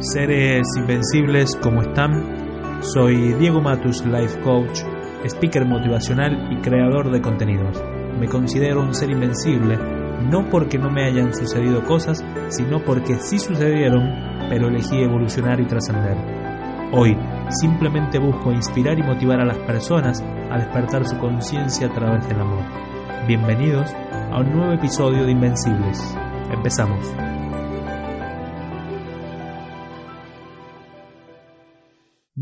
Seres invencibles, ¿cómo están? Soy Diego Matus, Life Coach, speaker motivacional y creador de contenidos. Me considero un ser invencible, no porque no me hayan sucedido cosas, sino porque sí sucedieron, pero elegí evolucionar y trascender. Hoy simplemente busco inspirar y motivar a las personas a despertar su conciencia a través del amor. Bienvenidos a un nuevo episodio de Invencibles. Empezamos.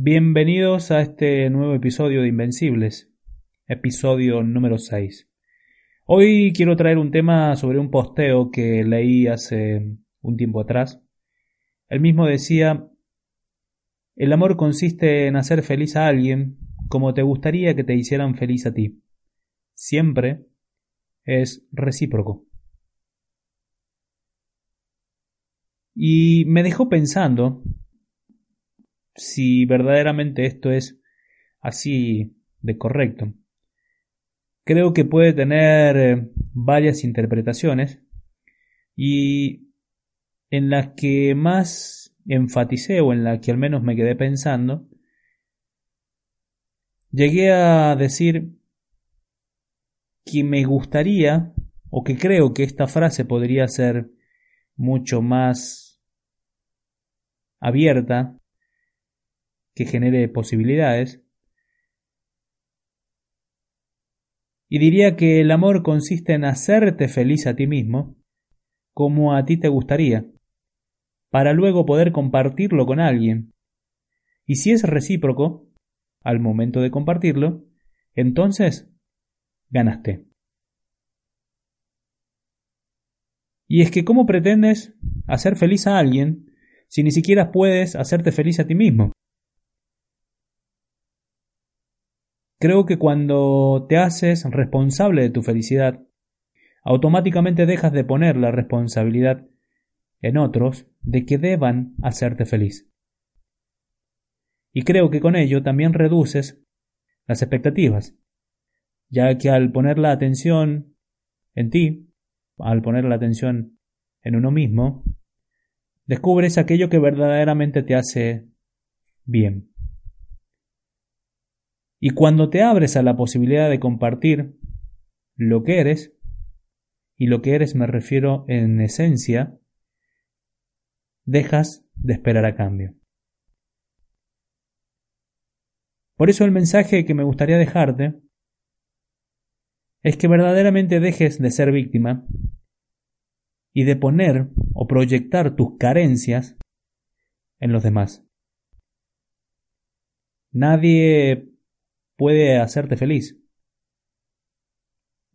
Bienvenidos a este nuevo episodio de Invencibles, episodio número 6. Hoy quiero traer un tema sobre un posteo que leí hace un tiempo atrás. El mismo decía, el amor consiste en hacer feliz a alguien como te gustaría que te hicieran feliz a ti. Siempre es recíproco. Y me dejó pensando si verdaderamente esto es así de correcto. Creo que puede tener eh, varias interpretaciones y en las que más enfaticé o en la que al menos me quedé pensando, llegué a decir que me gustaría o que creo que esta frase podría ser mucho más abierta que genere posibilidades. Y diría que el amor consiste en hacerte feliz a ti mismo, como a ti te gustaría, para luego poder compartirlo con alguien. Y si es recíproco, al momento de compartirlo, entonces ganaste. Y es que ¿cómo pretendes hacer feliz a alguien si ni siquiera puedes hacerte feliz a ti mismo? Creo que cuando te haces responsable de tu felicidad, automáticamente dejas de poner la responsabilidad en otros de que deban hacerte feliz. Y creo que con ello también reduces las expectativas, ya que al poner la atención en ti, al poner la atención en uno mismo, descubres aquello que verdaderamente te hace bien. Y cuando te abres a la posibilidad de compartir lo que eres, y lo que eres me refiero en esencia, dejas de esperar a cambio. Por eso el mensaje que me gustaría dejarte es que verdaderamente dejes de ser víctima y de poner o proyectar tus carencias en los demás. Nadie puede hacerte feliz.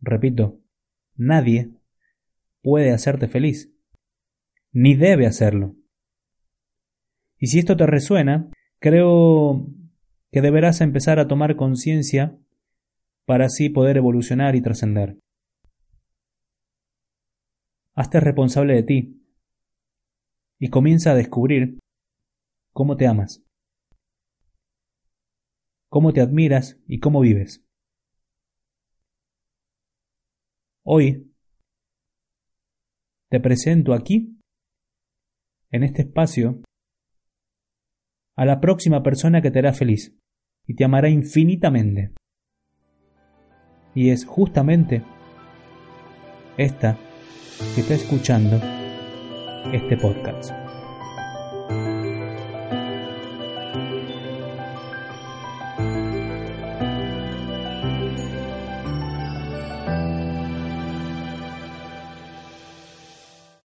Repito, nadie puede hacerte feliz, ni debe hacerlo. Y si esto te resuena, creo que deberás empezar a tomar conciencia para así poder evolucionar y trascender. Hazte responsable de ti y comienza a descubrir cómo te amas cómo te admiras y cómo vives. Hoy te presento aquí, en este espacio, a la próxima persona que te hará feliz y te amará infinitamente. Y es justamente esta que está escuchando este podcast.